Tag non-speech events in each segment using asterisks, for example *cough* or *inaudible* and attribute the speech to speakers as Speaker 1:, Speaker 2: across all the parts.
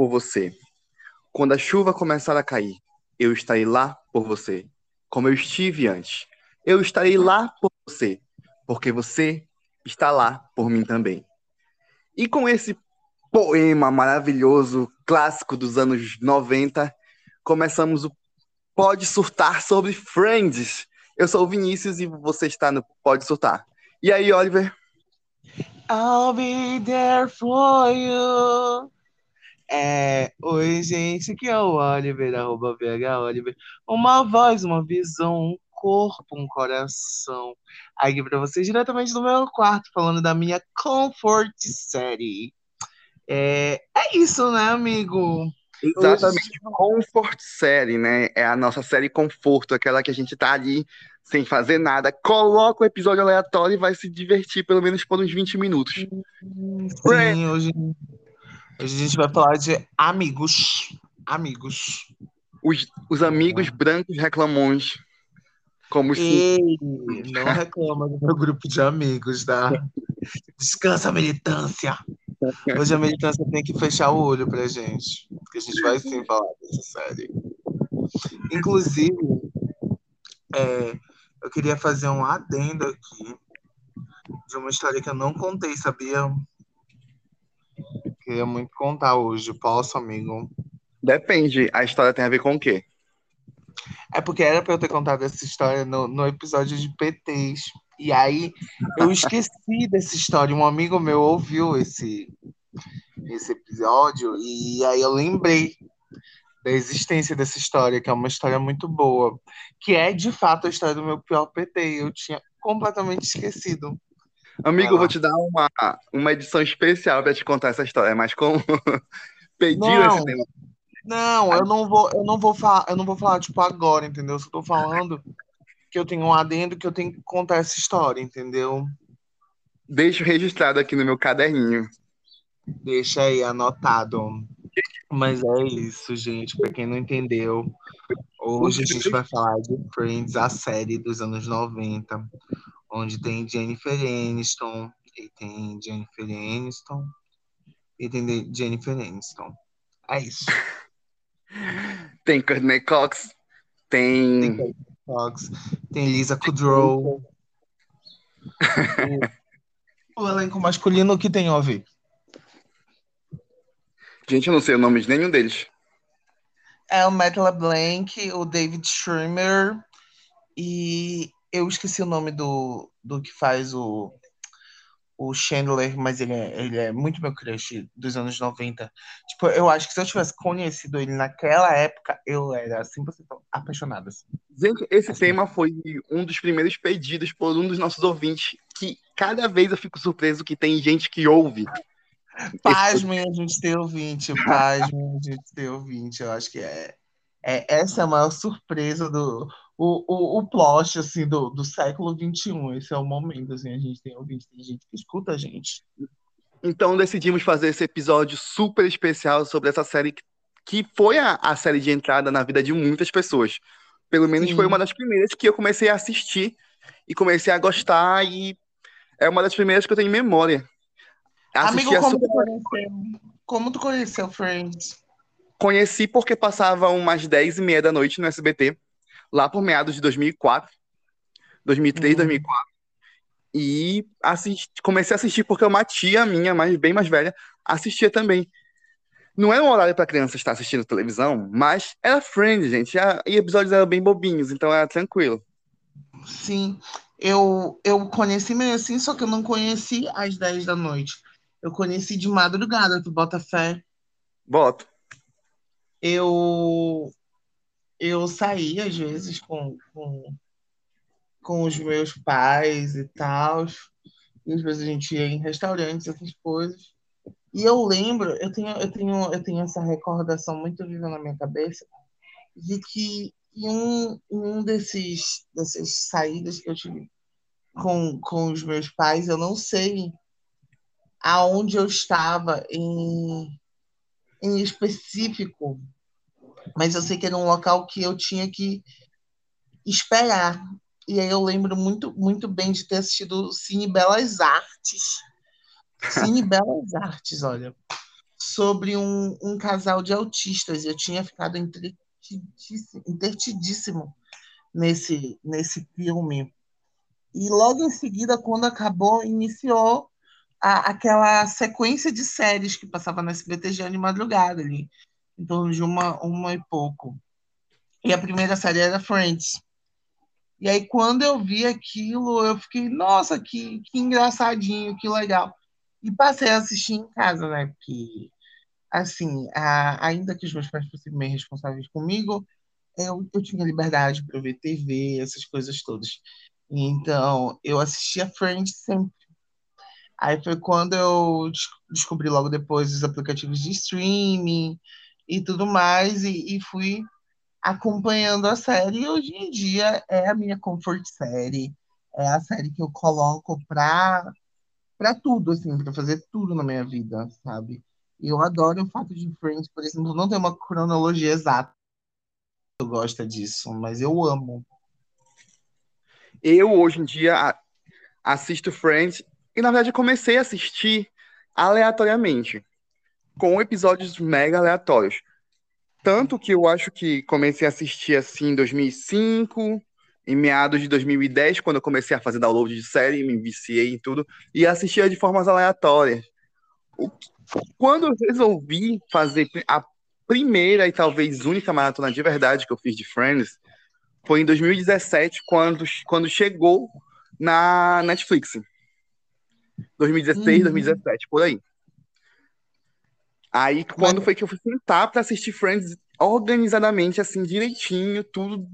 Speaker 1: por você. Quando a chuva começar a cair, eu estarei lá por você, como eu estive antes. Eu estarei lá por você, porque você está lá por mim também. E com esse poema maravilhoso, clássico dos anos 90, começamos o Pode Surtar sobre Friends. Eu sou o Vinícius e você está no Pode Surtar. E aí, Oliver?
Speaker 2: I'll be there for you. É, oi, gente, aqui é o Oliver, arroba VH Oliver. Uma voz, uma visão, um corpo, um coração. Aqui pra vocês, diretamente do meu quarto, falando da minha Comfort Série. É, é isso, né, amigo?
Speaker 1: Exatamente, Hoje... Comfort Série, né? É a nossa série conforto, aquela que a gente tá ali sem fazer nada, coloca o episódio aleatório e vai se divertir pelo menos por uns 20 minutos.
Speaker 2: Sim, hoje Hoje a gente vai falar de amigos. Amigos.
Speaker 1: Os, os amigos é. brancos reclamões. Como
Speaker 2: Ei, se... não reclama do meu grupo de amigos, tá? Descansa a militância. Hoje a militância tem que fechar o olho pra gente. Porque a gente vai sim falar dessa série. Inclusive, é, eu queria fazer um adendo aqui de uma história que eu não contei, sabia? Queria muito contar hoje. Posso, amigo?
Speaker 1: Depende. A história tem a ver com o quê?
Speaker 2: É porque era para eu ter contado essa história no, no episódio de PTs. E aí eu esqueci *laughs* dessa história. Um amigo meu ouviu esse, esse episódio e aí eu lembrei da existência dessa história, que é uma história muito boa, que é de fato a história do meu pior PT. Eu tinha completamente esquecido.
Speaker 1: Amigo, eu vou te dar uma, uma edição especial para te contar essa história, mas como *laughs* pediu esse tema.
Speaker 2: Não, eu não vou, eu não vou falar, eu não vou falar tipo agora, entendeu? Eu tô falando que eu tenho um adendo que eu tenho que contar essa história, entendeu?
Speaker 1: Deixo registrado aqui no meu caderninho.
Speaker 2: Deixa aí anotado. Mas é isso, gente. Para quem não entendeu, hoje a gente vai falar de Friends, a série dos anos 90 onde tem Jennifer Aniston, e tem Jennifer Aniston, e tem Jennifer Aniston. É isso. *laughs*
Speaker 1: tem Courtney Cox, tem...
Speaker 2: Tem Courtney Cox, tem Lisa Kudrow. o, *laughs* o elenco masculino que tem ver?
Speaker 1: Gente, eu não sei o nome de nenhum deles.
Speaker 2: É o Matt LeBlanc, o David Schwimmer e eu esqueci o nome do, do que faz o, o Chandler, mas ele é, ele é muito meu crush dos anos 90. Tipo, eu acho que se eu tivesse conhecido ele naquela época, eu era 100% apaixonada. Assim.
Speaker 1: Gente, esse assim. tema foi um dos primeiros pedidos por um dos nossos ouvintes, que cada vez eu fico surpreso que tem gente que ouve.
Speaker 2: Pasmem a gente ter ouvinte, pasmem a gente ter ouvinte. Eu acho que é, é essa é a maior surpresa do o, o, o plot, assim, do, do século XXI. Esse é o momento, assim, a gente tem ouvinte, tem gente que escuta a gente.
Speaker 1: Então decidimos fazer esse episódio super especial sobre essa série que foi a, a série de entrada na vida de muitas pessoas. Pelo menos Sim. foi uma das primeiras que eu comecei a assistir e comecei a gostar e é uma das primeiras que eu tenho em memória.
Speaker 2: Assisti Amigo, como, super... tu conheceu? como tu conheceu Friends?
Speaker 1: Conheci porque passava umas 10 e meia da noite no SBT lá por meados de 2004, 2003, uhum. 2004. E assisti, comecei a assistir porque uma tia minha, mais, bem mais velha, assistia também. Não era um horário para criança estar assistindo televisão, mas era friend, gente. E episódios eram bem bobinhos, então era tranquilo.
Speaker 2: Sim, eu, eu conheci meio assim, só que eu não conheci às 10 da noite. Eu conheci de madrugada, tu bota fé?
Speaker 1: Boto.
Speaker 2: Eu eu saía às vezes com, com, com os meus pais e tal. E às vezes a gente ia em restaurantes, essas coisas. E eu lembro, eu tenho, eu tenho, eu tenho essa recordação muito viva na minha cabeça de que em um, em um desses dessas saídas que eu tive com, com os meus pais, eu não sei aonde eu estava em, em específico, mas eu sei que era um local que eu tinha que esperar. E aí eu lembro muito, muito bem de ter assistido Cine Belas Artes. Cine *laughs* Belas Artes, olha. sobre um, um casal de autistas. Eu tinha ficado entretidíssimo nesse, nesse filme. E logo em seguida, quando acabou, iniciou a, aquela sequência de séries que passava na SBT de madrugada ali, em torno de uma, uma e pouco. E a primeira série era Friends. E aí, quando eu vi aquilo, eu fiquei, nossa, que, que engraçadinho, que legal. E passei a assistir em casa, né? Porque, assim, a, ainda que os meus pais fossem bem responsáveis comigo, eu, eu tinha liberdade para ver TV, essas coisas todas. Então, eu assistia Friends sempre. Aí foi quando eu descobri logo depois os aplicativos de streaming e tudo mais, e, e fui acompanhando a série. E hoje em dia é a minha comfort série, é a série que eu coloco pra, pra tudo, assim, pra fazer tudo na minha vida, sabe? E eu adoro o fato de Friends, por exemplo, não ter uma cronologia exata. Eu gosto disso, mas eu amo.
Speaker 1: Eu, hoje em dia, assisto Friends e, na verdade, comecei a assistir aleatoriamente, com episódios mega aleatórios. Tanto que eu acho que comecei a assistir assim em 2005, em meados de 2010, quando eu comecei a fazer download de série, me viciei em tudo, e assistia de formas aleatórias. Quando eu resolvi fazer a primeira e talvez única maratona de verdade que eu fiz de Friends, foi em 2017, quando, quando chegou na Netflix. 2016, uhum. 2017, por aí. Aí, quando Mas... foi que eu fui sentar para assistir Friends organizadamente, assim, direitinho, tudo,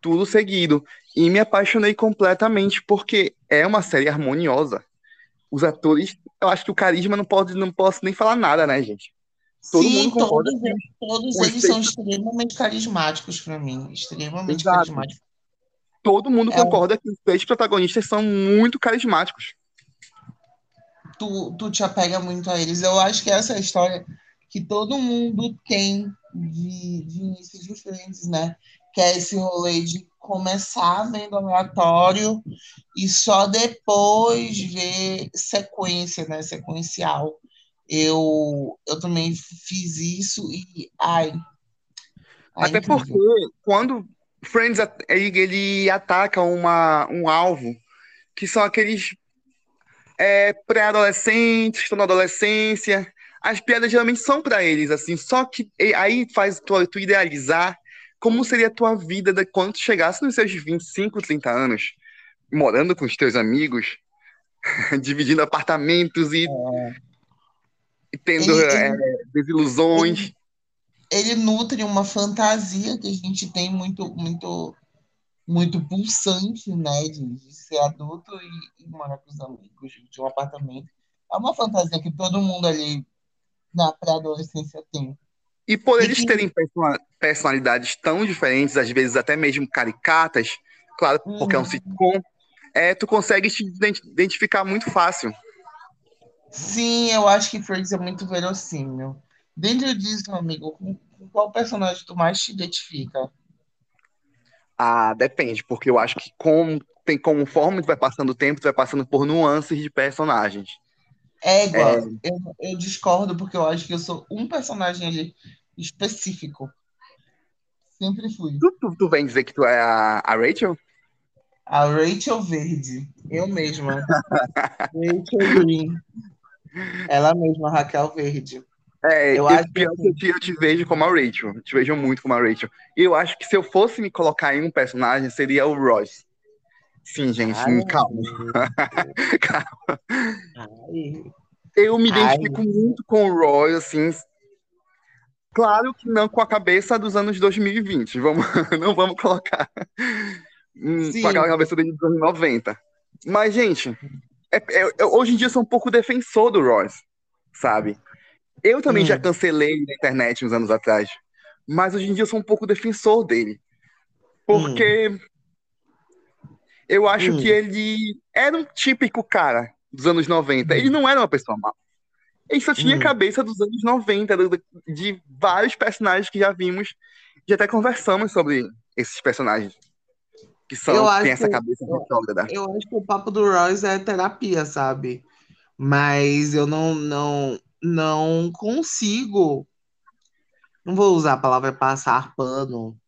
Speaker 1: tudo seguido. E me apaixonei completamente, porque é uma série harmoniosa. Os atores, eu acho que o carisma não pode, não posso nem falar nada, né, gente?
Speaker 2: Todo Sim, mundo concorda. Todos, todos eles são extremamente carismáticos para mim. Extremamente Exato. carismáticos.
Speaker 1: Todo mundo é concorda um... que os três protagonistas são muito carismáticos.
Speaker 2: Tu, tu te apega muito a eles. Eu acho que essa é a história que todo mundo tem de, de início de Friends, né? Que é esse rolê de começar vendo aleatório e só depois ver sequência, né? Sequencial eu, eu também fiz isso e ai.
Speaker 1: ai Até incrível. porque quando Friends ele, ele ataca uma, um alvo que são aqueles é, pré-adolescentes estão na adolescência. As piadas geralmente são para eles, assim, só que aí faz tu, tu idealizar como seria a tua vida de quando chegasse nos seus 25, 30 anos, morando com os teus amigos, *laughs* dividindo apartamentos e é tendo ele, é, desilusões.
Speaker 2: Ele, ele, nutre uma fantasia que a gente tem muito, muito, muito pulsante, né? De, de ser adulto e, e morar com os amigos de um apartamento. É uma fantasia que todo mundo ali na pré-adolescência tem.
Speaker 1: E por eles terem personalidades tão diferentes, às vezes até mesmo caricatas, claro, porque uhum. é um uhum. sitcom, é, tu consegue te identificar muito fácil.
Speaker 2: Sim, eu acho que Friends é muito verossímil. Dentro disso, amigo, com, com qual personagem tu mais te identifica?
Speaker 1: Ah, depende, porque eu acho que com, tem, conforme tu vai passando o tempo, tu vai passando por nuances de personagens.
Speaker 2: É igual. É... Eu, eu discordo, porque eu acho que eu sou um personagem ali específico. Sempre fui.
Speaker 1: Tu, tu, tu vem dizer que tu é a, a Rachel?
Speaker 2: A Rachel Verde. Eu mesma. *laughs* Rachel Green. Ela mesma, Raquel Verde.
Speaker 1: É, eu, acho que eu te, eu te vejo como a Rachel. Eu te vejo muito como a Rachel. E eu acho que se eu fosse me colocar em um personagem, seria o Royce. Sim, gente, Ai, calma. *laughs* calma. Ai. Eu me identifico Ai. muito com o Roy, assim. Claro que não com a cabeça dos anos 2020. Vamos, *laughs* não vamos colocar Sim. com aquela cabeça dos anos 90. Mas, gente, é, é, eu, hoje em dia eu sou um pouco defensor do Royce, sabe? Eu também hum. já cancelei na internet uns anos atrás, mas hoje em dia eu sou um pouco defensor dele. Porque hum. eu acho hum. que ele era um típico cara dos anos 90. Ele hum. não era uma pessoa má. Ele só tinha a hum. cabeça dos anos 90, de vários personagens que já vimos, e até conversamos sobre esses personagens que são, eu tem essa cabeça retrógrada.
Speaker 2: Eu acho que o papo do Royce é terapia, sabe? Mas eu não, não, não consigo. Não vou usar a palavra passar pano,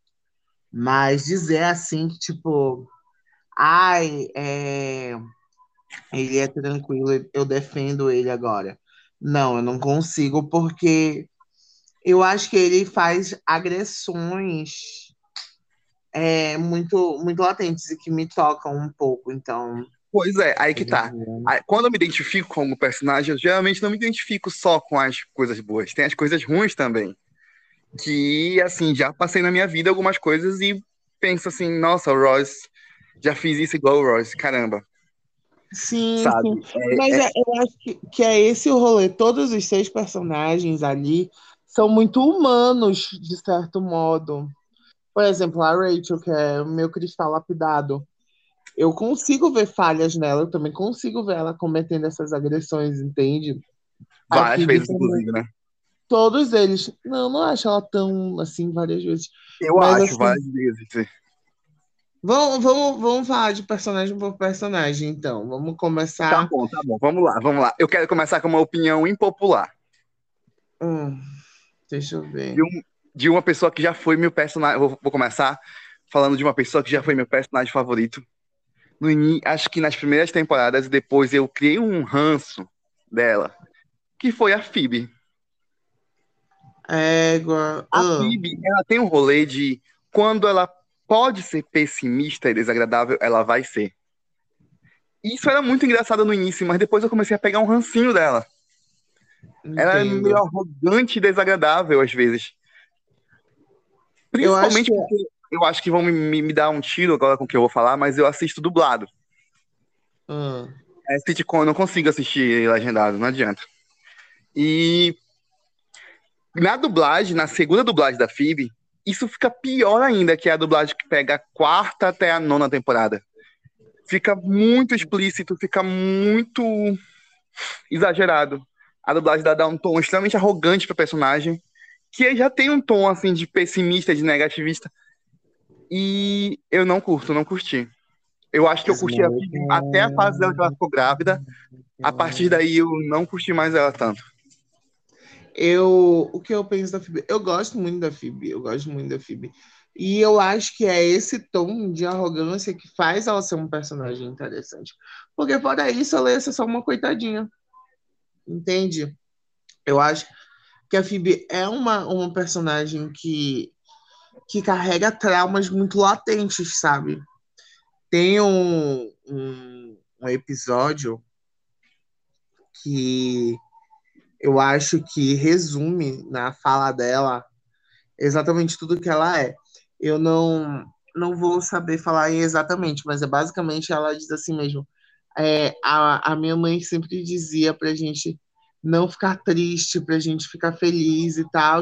Speaker 2: mas dizer assim tipo, ai, é, ele é tranquilo, eu defendo ele agora. Não, eu não consigo, porque eu acho que ele faz agressões é, muito, muito latentes e que me tocam um pouco, então.
Speaker 1: Pois é, aí que tá. Quando eu me identifico como personagem, eu geralmente não me identifico só com as coisas boas, tem as coisas ruins também. Que, assim, já passei na minha vida algumas coisas e penso assim, nossa, o Royce, já fiz isso igual o Royce, caramba.
Speaker 2: Sim, sim. É, Mas é... eu acho que, que é esse o rolê. Todos os seis personagens ali são muito humanos, de certo modo. Por exemplo, a Rachel, que é o meu cristal lapidado. Eu consigo ver falhas nela, eu também consigo ver ela cometendo essas agressões, entende?
Speaker 1: Várias vezes, inclusive, né?
Speaker 2: Todos eles. Não, não acho ela tão assim várias vezes.
Speaker 1: Eu Mas, acho assim, várias vezes.
Speaker 2: Vamos, vamos, vamos falar de personagem por personagem, então. Vamos começar.
Speaker 1: Tá bom, tá bom. Vamos lá, vamos lá. Eu quero começar com uma opinião impopular.
Speaker 2: Hum, deixa eu ver.
Speaker 1: De, um, de, uma pessoa que já foi meu personagem. Vou, vou, começar falando de uma pessoa que já foi meu personagem favorito. No acho que nas primeiras temporadas, depois eu criei um ranço dela, que foi a Phoebe.
Speaker 2: Égua.
Speaker 1: A uh. Phoebe, ela tem um rolê de quando ela pode ser pessimista e desagradável, ela vai ser. Isso era muito engraçado no início, mas depois eu comecei a pegar um rancinho dela. Entendo. Ela é meio arrogante e desagradável às vezes. Principalmente eu porque eu acho que vão me, me, dar um tiro agora com o que eu vou falar, mas eu assisto dublado.
Speaker 2: Hum.
Speaker 1: É sitcom, eu não consigo assistir legendado, não adianta. E na dublagem, na segunda dublagem da Phoebe, isso fica pior ainda, que é a dublagem que pega a quarta até a nona temporada. Fica muito explícito, fica muito exagerado. A dublagem dá um tom extremamente arrogante para personagem, que já tem um tom assim de pessimista, de negativista. E eu não curto, não curti. Eu acho que eu curti a até a fase dela que ela ficou grávida. A partir daí eu não curti mais ela tanto.
Speaker 2: Eu, o que eu penso da Phoebe? Eu gosto muito da Phoebe, eu gosto muito da Phoebe. E eu acho que é esse tom de arrogância que faz ela ser um personagem interessante. Porque fora isso, ela ia ser só uma coitadinha. Entende? Eu acho que a Phoebe é uma, uma personagem que, que carrega traumas muito latentes, sabe? Tem um, um, um episódio que eu acho que resume na fala dela exatamente tudo que ela é. Eu não não vou saber falar exatamente, mas é basicamente ela diz assim mesmo. É, a, a minha mãe sempre dizia pra gente não ficar triste, pra gente ficar feliz e tal.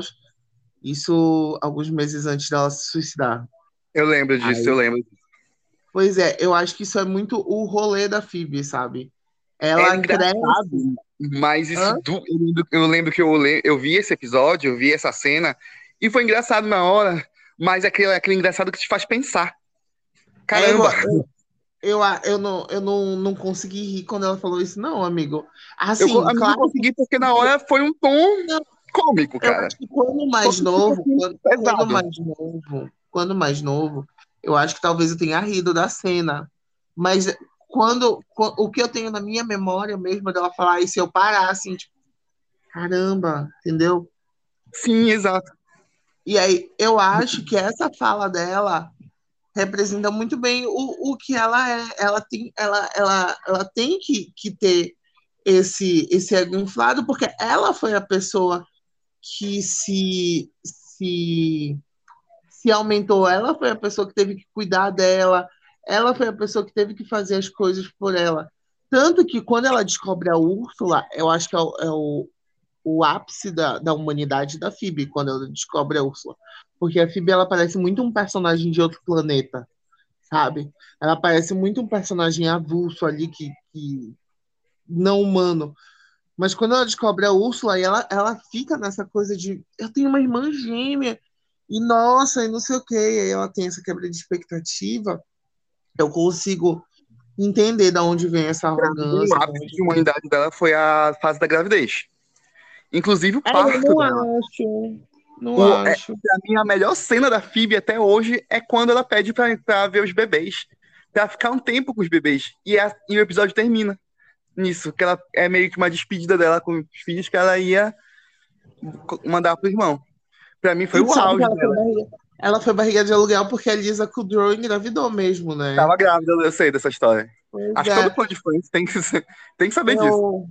Speaker 2: Isso alguns meses antes dela se suicidar.
Speaker 1: Eu lembro disso, Aí, eu lembro.
Speaker 2: Pois é, eu acho que isso é muito o rolê da Phoebe, sabe? Ela
Speaker 1: é cresce mas isso do, eu, lembro, que eu, eu vi esse episódio, eu vi essa cena, e foi engraçado na hora, mas é aquele, aquele engraçado que te faz pensar. Caramba!
Speaker 2: Eu, eu, eu, não, eu não, não consegui rir quando ela falou isso, não, amigo. Assim,
Speaker 1: eu, claro, não consegui porque na hora foi um tom não, cômico, cara.
Speaker 2: quando mais novo, quando, quando mais novo, quando mais novo, eu acho que talvez eu tenha rido da cena. Mas quando, o que eu tenho na minha memória mesmo dela falar isso, eu parar assim, tipo, caramba, entendeu?
Speaker 1: Sim, exato.
Speaker 2: E aí eu acho que essa fala dela representa muito bem o, o que ela é. Ela tem, ela, ela, ela tem que, que ter esse, esse ego inflado, porque ela foi a pessoa que se, se, se aumentou, ela foi a pessoa que teve que cuidar dela, ela foi a pessoa que teve que fazer as coisas por ela. Tanto que quando ela descobre a Úrsula, eu acho que é o, é o, o ápice da, da humanidade da Phoebe, quando ela descobre a Úrsula. Porque a Phoebe, ela parece muito um personagem de outro planeta, sabe? Ela parece muito um personagem avulso ali, que, que não humano. Mas quando ela descobre a Úrsula, ela, ela fica nessa coisa de eu tenho uma irmã gêmea, e nossa, e não sei o quê. E aí ela tem essa quebra de expectativa eu consigo entender de onde vem essa arrogância.
Speaker 1: O ápice de humanidade dela foi a fase da gravidez. Inclusive o
Speaker 2: É,
Speaker 1: parto
Speaker 2: eu não
Speaker 1: dela.
Speaker 2: acho. Não
Speaker 1: O- é-
Speaker 2: acho.
Speaker 1: Pra mim, a melhor cena da Phoebe até hoje é quando ela pede pra, pra ver os bebês. Pra ficar um tempo com os bebês. E, a- e o episódio termina nisso. Que ela é meio que uma despedida dela com os filhos que ela ia mandar pro irmão. Pra mim foi
Speaker 2: E
Speaker 1: o
Speaker 2: que
Speaker 1: auge
Speaker 2: ela foi
Speaker 1: dela.
Speaker 2: barriga- Ela foi barriga de aluguel porque a Lisa Kudrow engravidou mesmo, né?
Speaker 1: Tava grávida, eu sei dessa história.
Speaker 2: Pois
Speaker 1: Acho que
Speaker 2: é.
Speaker 1: todo fã de Friends tem que, tem que saber disso.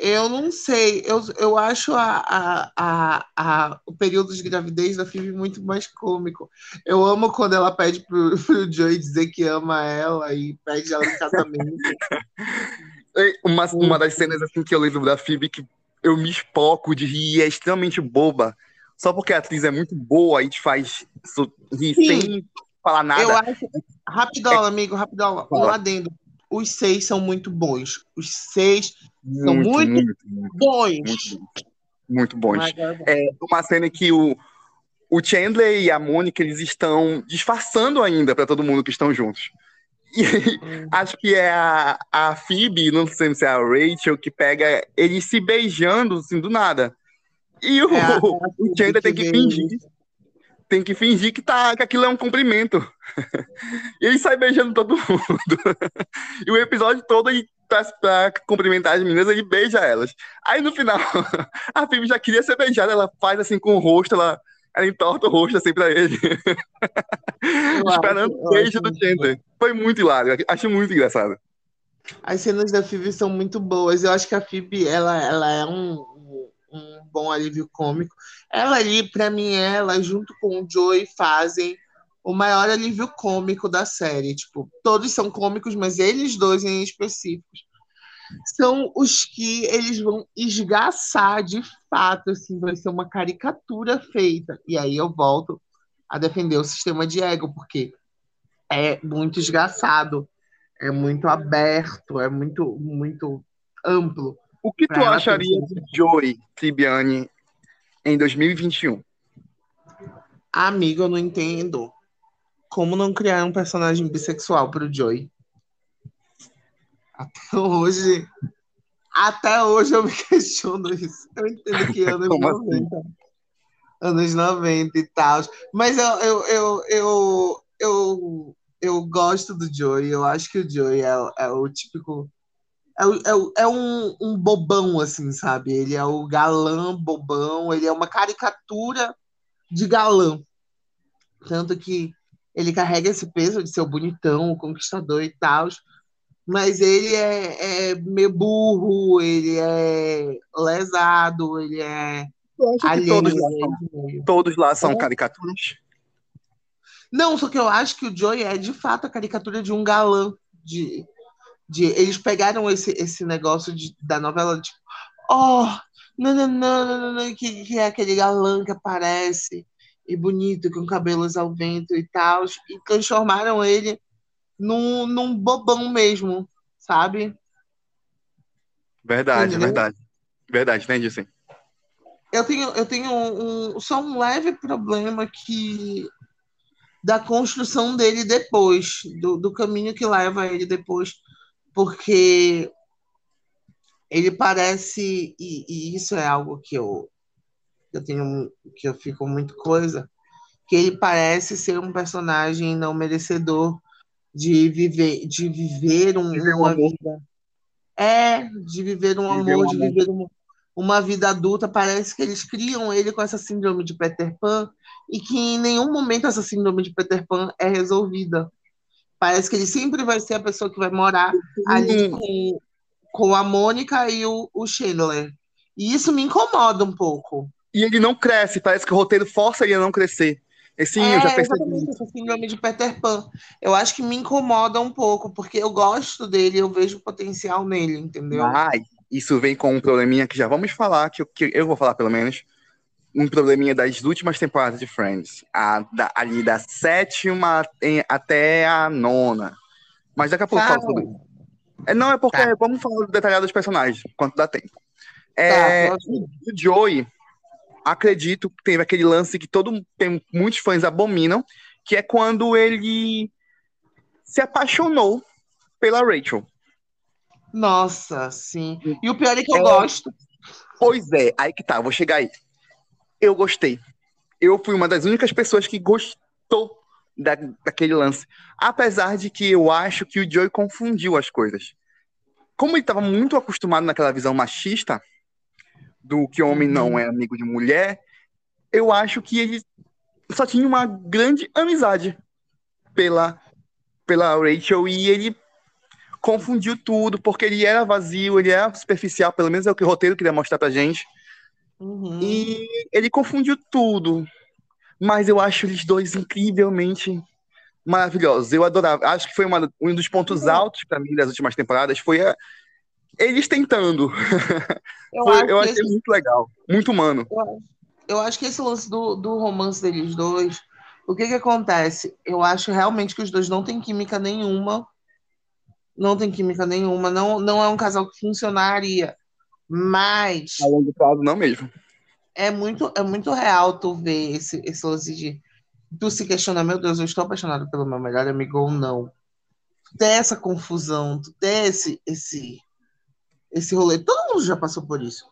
Speaker 2: Eu, não sei. Eu, eu acho a, a, a, o período de gravidez da Phoebe muito mais cômico. Eu amo quando ela pede pro, *laughs* pro Joey dizer que ama ela e pede ela em casamento. *laughs*
Speaker 1: Uma, uma das cenas assim que eu lembro da Phoebe que eu me espoco de rir e é extremamente boba. Só porque a atriz é muito boa e te faz rir
Speaker 2: Sim.
Speaker 1: sem falar nada.
Speaker 2: Eu acho. Rapidão, amigo, rapidão. Um adendo. Os seis são muito bons. Os seis são
Speaker 1: muito,
Speaker 2: muito
Speaker 1: muito, muito,
Speaker 2: bons.
Speaker 1: muito, muito bons.
Speaker 2: Agora-
Speaker 1: É uma cena que o, o Chandler e a Mônica eles estão disfarçando ainda pra todo mundo que estão juntos. E
Speaker 2: Hum.
Speaker 1: acho que é a, a Phoebe, não sei se é a Rachel, que pega eles se beijando assim do nada. E o,
Speaker 2: É
Speaker 1: o Chandler tem que fingir, tem que fingir que, tá, que aquilo é um cumprimento. *laughs* E ele sai beijando todo *laughs* mundo. E o episódio todo ele pra, pra cumprimentar as meninas, ele beija elas. Aí no final, *laughs* a Phoebe já queria ser beijada, ela faz assim com o rosto, ela, ela entorta o rosto assim pra ele.
Speaker 2: Eu *laughs*
Speaker 1: Esperando o beijo do Chandler. Foi muito hilário, acho muito engraçado.
Speaker 2: As cenas da Phoebe são muito boas. Eu acho que a Phoebe, ela, ela é um, um, um bom alívio cômico. Ela ali, pra mim, ela, junto com o Joey, fazem o maior alívio cômico da série. Tipo, todos são cômicos, mas eles dois em específicos são os que eles vão esgaçar de fato, assim, vai ser uma caricatura feita. E aí eu volto a defender o sistema de ego, porque é muito esgaçado é muito aberto, é muito, muito amplo.
Speaker 1: O que tu acharia de Joey Tribbiani em 2021?
Speaker 2: Amigo, eu não entendo. Como não criar um personagem bissexual pro Joey? Até hoje. Até hoje eu me questiono isso. Eu entendo que *laughs* anos
Speaker 1: Como assim?
Speaker 2: 90. Anos 90 e tal. Mas eu, eu, eu, eu, eu, eu gosto do Joey. Eu acho que o Joey é, o- é o típico. É, o- é, o- é um, um bobão, assim, sabe? Ele é o galã bobão. Ele é uma caricatura de galã. Tanto que ele carrega esse peso de ser o bonitão, o conquistador e tal. Mas ele é, é meio burro, ele é lesado, ele é
Speaker 1: todos lá, são,
Speaker 2: é
Speaker 1: todos lá são
Speaker 2: É.
Speaker 1: caricaturas?
Speaker 2: Não, só que eu acho que o Joey é de fato a caricatura de um galã. De, de, eles pegaram esse, esse negócio de, da novela, tipo, oh, não, não, não, não, não, não, que, que é aquele galã que aparece e bonito, com cabelos ao vento e tal, e transformaram ele num, num bobão mesmo, sabe?
Speaker 1: Verdade,
Speaker 2: Entendeu?
Speaker 1: verdade. Verdade, entendi sim.
Speaker 2: Eu tenho, eu tenho um, um- só um leve problema que da construção dele depois, do, do caminho que leva ele depois, porque ele parece, e, e isso é algo que eu, eu tenho, que eu fico muito coisa, que ele parece ser um personagem não merecedor de viver, de viver um-
Speaker 1: Viver um
Speaker 2: uma
Speaker 1: amor.
Speaker 2: vida. É, de viver um
Speaker 1: Viver
Speaker 2: amor,
Speaker 1: um
Speaker 2: de
Speaker 1: amor.
Speaker 2: viver uma, uma vida adulta. Parece que eles criam ele com essa síndrome de Peter Pan e que em nenhum momento essa síndrome de Peter Pan é resolvida. Parece que ele sempre vai ser a pessoa que vai morar ali com, com a Mônica e o, o Chandler. E isso me incomoda um pouco.
Speaker 1: E ele não cresce, parece que o roteiro força ele a não crescer. Sim, eu já
Speaker 2: É,
Speaker 1: percebi.
Speaker 2: exatamente essa síndrome de Peter Pan. Eu acho que me incomoda um pouco, porque eu gosto dele, eu vejo potencial nele, entendeu?
Speaker 1: Isso vem com um probleminha que já vamos falar, que, eu- que eu vou falar pelo menos, um probleminha das últimas temporadas de Friends. A, da- ali da sétima em- até a nona. Mas daqui a pouco eu falo sobre isso. É, não, é porque
Speaker 2: Tá.
Speaker 1: vamos falar detalhado dos personagens, quanto dá tempo. É,
Speaker 2: Tá,
Speaker 1: o Joey, acredito que teve aquele lance que todo tem muitos fãs abominam, que é quando ele se apaixonou pela Rachel.
Speaker 2: Nossa, sim. E o pior é que eu
Speaker 1: É.
Speaker 2: gosto.
Speaker 1: Pois é, aí que tá, vou chegar aí. Eu gostei. Eu fui uma das únicas pessoas que gostou da, daquele lance. Apesar de que eu acho que o Joey confundiu as coisas. Como ele estava muito acostumado naquela visão machista do que homem não é amigo de mulher, eu acho que ele só tinha uma grande amizade pela, pela Rachel e ele confundiu tudo, porque ele era vazio, ele era superficial, pelo menos é o que o roteiro queria mostrar pra gente. Uhum. E ele confundiu tudo. Mas eu acho eles dois incrivelmente maravilhosos. Eu adorava. Acho que foi uma, um dos pontos uhum. altos para mim das últimas temporadas foi a, eles tentando. *laughs* Eu, foi, eu achei esse... muito legal, muito humano.
Speaker 2: Eu, eu acho que esse lance do, do romance deles dois, o que que acontece? Eu acho realmente que os dois não têm química nenhuma. Não tem química nenhuma. Não, não é um casal que funcionaria. Mas.
Speaker 1: A longo prazo, não mesmo
Speaker 2: é muito, é muito real tu ver esse, esse lance de tu se questionar, meu Deus, eu estou apaixonado pelo meu melhor amigo ou não. Tu ter essa confusão, tu ter esse, esse, esse rolê. Todo mundo já passou por isso.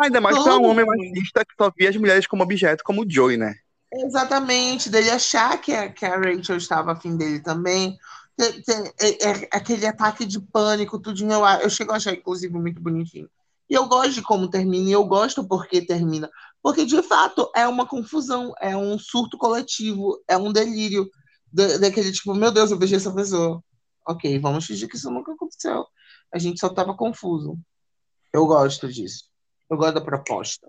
Speaker 1: Ainda mais para um homem machista que só via as mulheres como objeto, como o Joey, né?
Speaker 2: Exatamente, dele achar que a, que a Rachel estava afim dele também. Tem, tem, é, é, aquele ataque de pânico, tudinho. Eu, eu chego a achar, inclusive, muito bonitinho. E eu gosto de como termina, e eu gosto porque termina. Porque, de fato, é uma confusão, é um surto coletivo, é um delírio daquele tipo, meu Deus, eu beijei essa pessoa. Ok, vamos fingir que isso nunca aconteceu. A gente só estava confuso. Eu gosto disso. Eu gosto da proposta.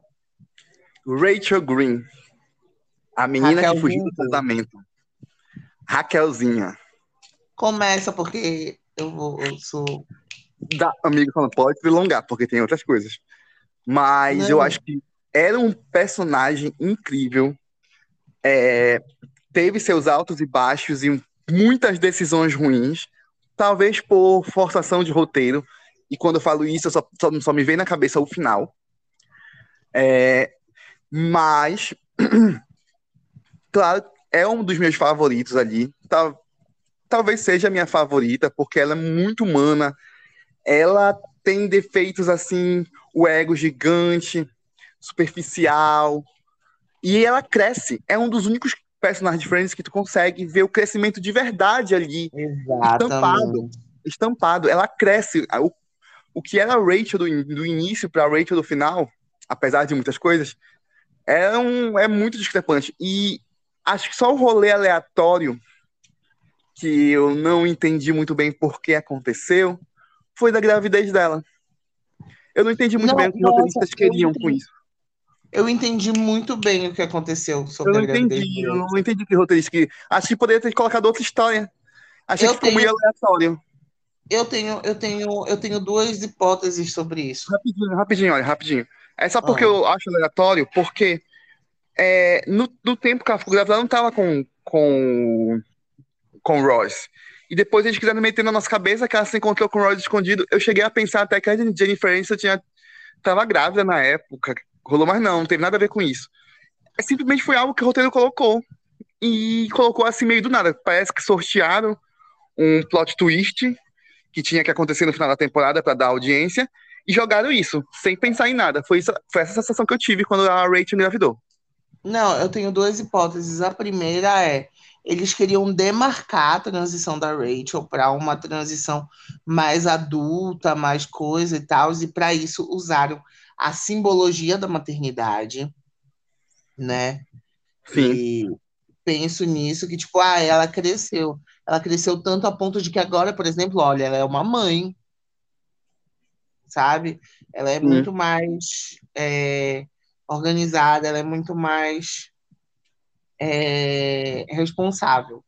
Speaker 1: Rachel Green. A menina Raquelzinha. que fugiu do casamento. Raquelzinha.
Speaker 2: Começa porque eu, vou, eu sou.
Speaker 1: Da, amigo falando, pode se alongar, porque tem outras coisas. Mas Não. eu acho que era um personagem incrível. É, teve seus altos e baixos e muitas decisões ruins, talvez por forçação de roteiro. E quando eu falo isso, só, só, só, me vem na cabeça o final. É, mas, *clears throat* claro, é um dos meus favoritos ali. Tal, talvez seja a minha favorita, porque ela é muito humana. Ela tem defeitos assim, o ego gigante, superficial. E ela cresce. É um dos únicos personagens de Friends que tu consegue ver o crescimento de verdade ali. Exatamente. Estampado. Estampado. Ela cresce. O, o que era a Rachel do, do início para a Rachel do final, apesar de muitas coisas, é, um, é muito discrepante. E acho que só o rolê aleatório, que eu não entendi muito bem por que aconteceu, foi da gravidez dela. Eu não entendi muito não, bem o que os roteiristas queriam com isso.
Speaker 2: Eu entendi muito bem o que aconteceu sobre
Speaker 1: Eu não entendi, eu não entendi que roteirista que. Acho que poderia ter colocado outra história. Achei eu que ficou tenho... meio aleatório.
Speaker 2: Eu tenho, eu tenho, eu tenho duas hipóteses sobre isso.
Speaker 1: Rapidinho, rapidinho, olha, rapidinho. É só porque ah. eu acho aleatório, porque é, no, no tempo que ela ficou grávida, ela não estava com, com, com o Ross. E depois eles quiseram meter na nossa cabeça que ela se encontrou com o Ross escondido. Eu cheguei a pensar até que a Jennifer Aniston tinha, tava grávida na época rolou, mas não, não teve nada a ver com isso. É, simplesmente foi algo que o roteiro colocou. E colocou assim meio do nada. Parece que sortearam um plot twist que tinha que acontecer no final da temporada para dar audiência e jogaram isso, sem pensar em nada. Foi, isso, foi essa sensação que eu tive quando a Rachel engravidou.
Speaker 2: Não, eu tenho duas hipóteses. A primeira é eles queriam demarcar a transição da Rachel para uma transição mais adulta, mais coisa e tal, e para isso usaram a simbologia da maternidade, né? Sim. E penso nisso, que, tipo, ah, ela cresceu. Ela cresceu tanto a ponto de que agora, por exemplo, olha, ela é uma mãe, sabe? Ela é muito mais é, organizada, ela é muito mais é, responsável.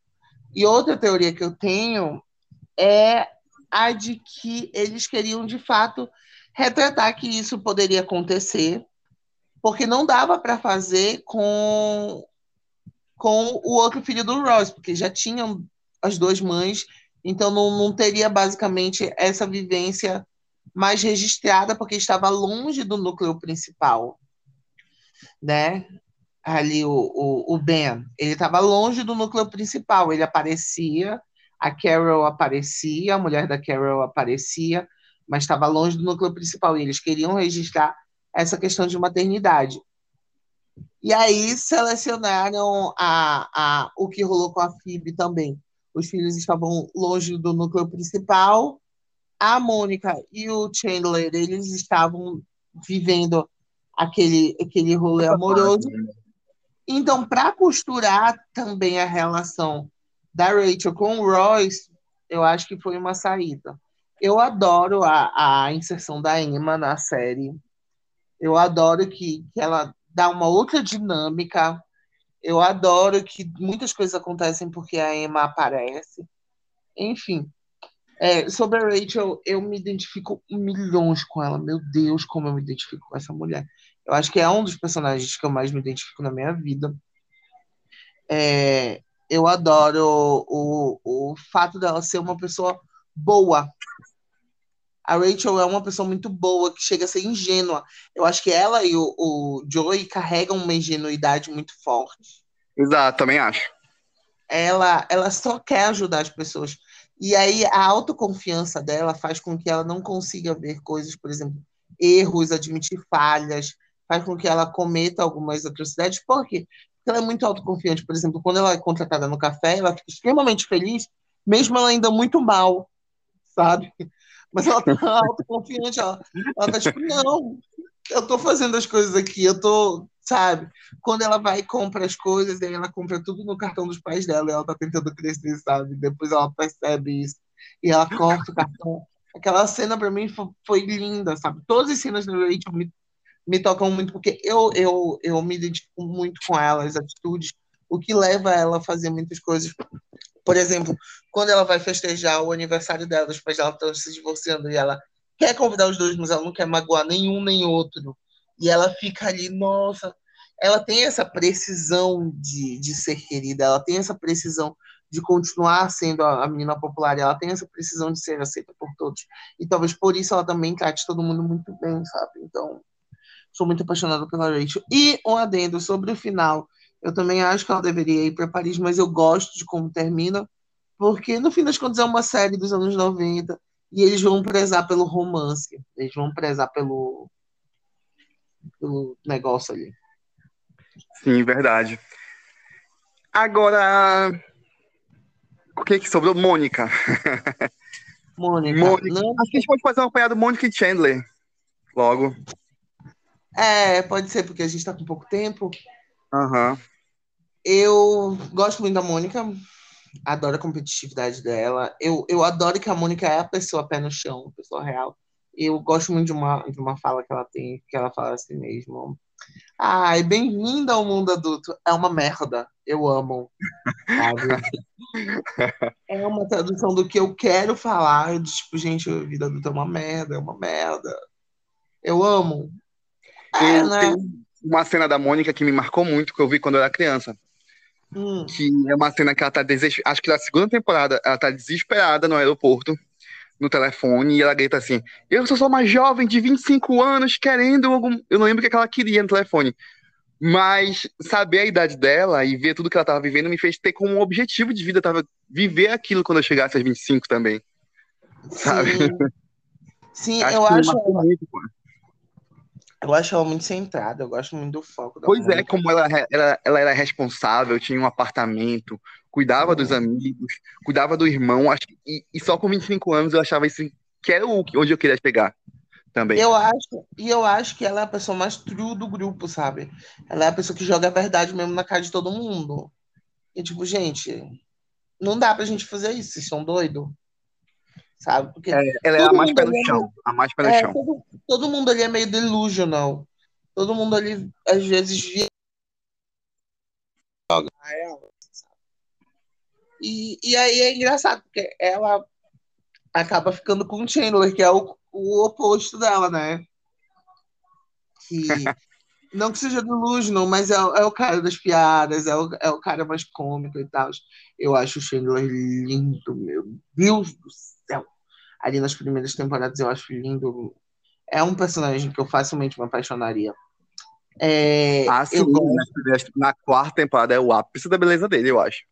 Speaker 2: E outra teoria que eu tenho é a de que eles queriam, de fato, retratar que isso poderia acontecer, porque não dava para fazer com com o outro filho do Ross, porque já tinham as duas mães, então não, não teria basicamente essa vivência mais registrada, porque estava longe do núcleo principal, né? Ali o, o, o Ben, ele estava longe do núcleo principal, ele aparecia, a Carol aparecia, a mulher da Carol aparecia, mas estava longe do núcleo principal. E eles queriam registrar essa questão de maternidade. E aí selecionaram a, a, o que rolou com a Phoebe também. Os filhos estavam longe do núcleo principal. A Mônica e o Chandler, eles estavam vivendo aquele, aquele rolê amoroso. Então, para costurar também a relação da Rachel com o Royce, eu acho que foi uma saída. Eu adoro a, a inserção da Emma na série. Eu adoro que, que ela dá uma outra dinâmica. Eu adoro que muitas coisas acontecem porque a Emma aparece. Enfim, é, sobre a Rachel, eu me identifico milhões com ela. Meu Deus, como eu me identifico com essa mulher. Eu acho que é um dos personagens que eu mais me identifico na minha vida. É, eu adoro o, o fato dela ser uma pessoa boa. A Rachel é uma pessoa muito boa, que chega a ser ingênua. Eu acho que ela e o, o Joey carregam uma ingenuidade muito forte.
Speaker 1: Exato, também acho.
Speaker 2: Ela, ela só quer ajudar as pessoas. E aí a autoconfiança dela faz com que ela não consiga ver coisas, por exemplo, erros, admitir falhas, faz com que ela cometa algumas atrocidades. Por quê? ela é muito autoconfiante. Por exemplo, quando ela é contratada no café, ela fica extremamente feliz, mesmo ela ainda muito mal, sabe? Mas ela tá *laughs* autoconfiante, ela, ela tá tipo, não, eu tô fazendo as coisas aqui, eu tô, sabe? Quando ela vai e compra as coisas, aí ela compra tudo no cartão dos pais dela, e ela tá tentando crescer, sabe? Depois ela percebe isso, e ela corta o cartão. Aquela cena para mim foi, foi, linda, sabe? Todas as cenas da Rachel me me tocam muito, porque eu, eu, eu me identifico muito com ela, as atitudes, o que leva ela a fazer muitas coisas. Por exemplo, quando ela vai festejar o aniversário dela, os pais dela estão se divorciando e ela quer convidar os dois, mas ela não quer magoar nenhum nem outro. E ela fica ali, nossa, ela tem essa precisão de, de ser querida, ela tem essa precisão de continuar sendo a, a menina popular, ela tem essa precisão de ser aceita por todos. E talvez por isso ela também trate todo mundo muito bem, sabe? Então, Sou muito apaixonada pela Rachel. E um adendo sobre o final. Eu também acho que ela deveria ir para Paris, mas eu gosto de como termina, porque no fim das contas é uma série dos anos 90 e eles vão prezar pelo romance, eles vão prezar pelo, pelo negócio ali.
Speaker 1: Sim, verdade. Agora, o que, que sobrou? Mônica.
Speaker 2: Mônica.
Speaker 1: Mônica. Não... Acho que a gente pode fazer uma apanhada Mônica e Chandler logo.
Speaker 2: É, pode ser, porque a gente está com pouco tempo.
Speaker 1: Uhum.
Speaker 2: Eu gosto muito da Mônica, adoro a competitividade dela. Eu, eu adoro que a Mônica é a pessoa pé no chão, a pessoa real. Eu gosto muito de uma, de uma fala que ela tem, que ela fala assim mesmo. Ai, bem-vinda ao mundo adulto. É uma merda. Eu amo. *laughs* é uma tradução do que eu quero falar. Tipo, gente, a vida adulta é uma merda, é uma merda. Eu amo.
Speaker 1: É, né? uma cena da Mônica que me marcou muito, que eu vi quando eu era criança. Hum. Que é uma cena que ela tá desesperada. Acho que na segunda temporada ela tá desesperada no aeroporto, no telefone, e ela grita assim: Eu sou só uma jovem de 25 anos querendo algum. Eu não lembro o que ela queria no telefone. Mas saber a idade dela e ver tudo que ela tava vivendo me fez ter como objetivo de vida tava viver aquilo quando eu chegasse aos 25 também. Sabe?
Speaker 2: Sim, Sim *laughs* acho eu acho. Muito, eu acho ela muito centrada, eu gosto muito do foco da
Speaker 1: Pois é, Mônica. é, como ela, ela, ela era responsável, tinha um apartamento, cuidava uhum. dos amigos, cuidava do irmão, acho, e, e, só com 25 anos eu achava isso que era o, onde eu queria chegar também.
Speaker 2: Eu acho, e eu acho que ela é a pessoa mais true do grupo, sabe? Ela é a pessoa que joga a verdade mesmo na cara de todo mundo. E tipo, gente, não dá pra gente fazer isso, vocês são doidos sabe?
Speaker 1: Porque é, ela é a mais pé no é chão, a mais pé no é, chão.
Speaker 2: Todo, todo, mundo ali é meio delusional. Todo mundo ali, às vezes, via... E, e aí é engraçado, porque ela acaba ficando com o Chandler, que é o, o oposto dela, né? Que *laughs* não que seja delusional, mas é, é, o cara das piadas, é o, é o cara mais cômico e tal. Eu acho o Chandler lindo, meu Deus do céu ali nas primeiras temporadas eu acho lindo. É um personagem que eu facilmente me apaixonaria. É,
Speaker 1: ah, sim, eu... na quarta temporada é o ápice da beleza dele, eu acho.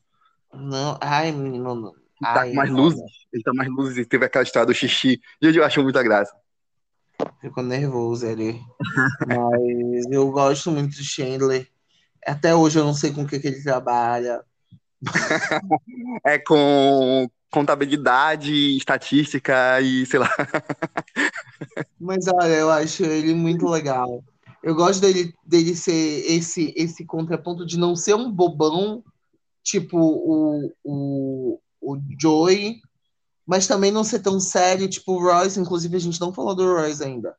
Speaker 2: Não, ai, menino, não.
Speaker 1: Ele tá com mais luzes, ele tá mais luzes, teve aquela história do xixi, e eu acho muita graça.
Speaker 2: Ficou nervoso ali. *laughs* Mas eu gosto muito de Chandler. Até hoje eu não sei com o que, que ele trabalha. *laughs*
Speaker 1: é com contabilidade, estatística e sei lá. *laughs*
Speaker 2: Mas olha, eu acho ele muito legal. Eu gosto dele, dele ser esse, esse contraponto de não ser um bobão, tipo o, o, o Joey, mas também não ser tão sério, tipo o Royce. Inclusive, a gente não falou do Royce ainda.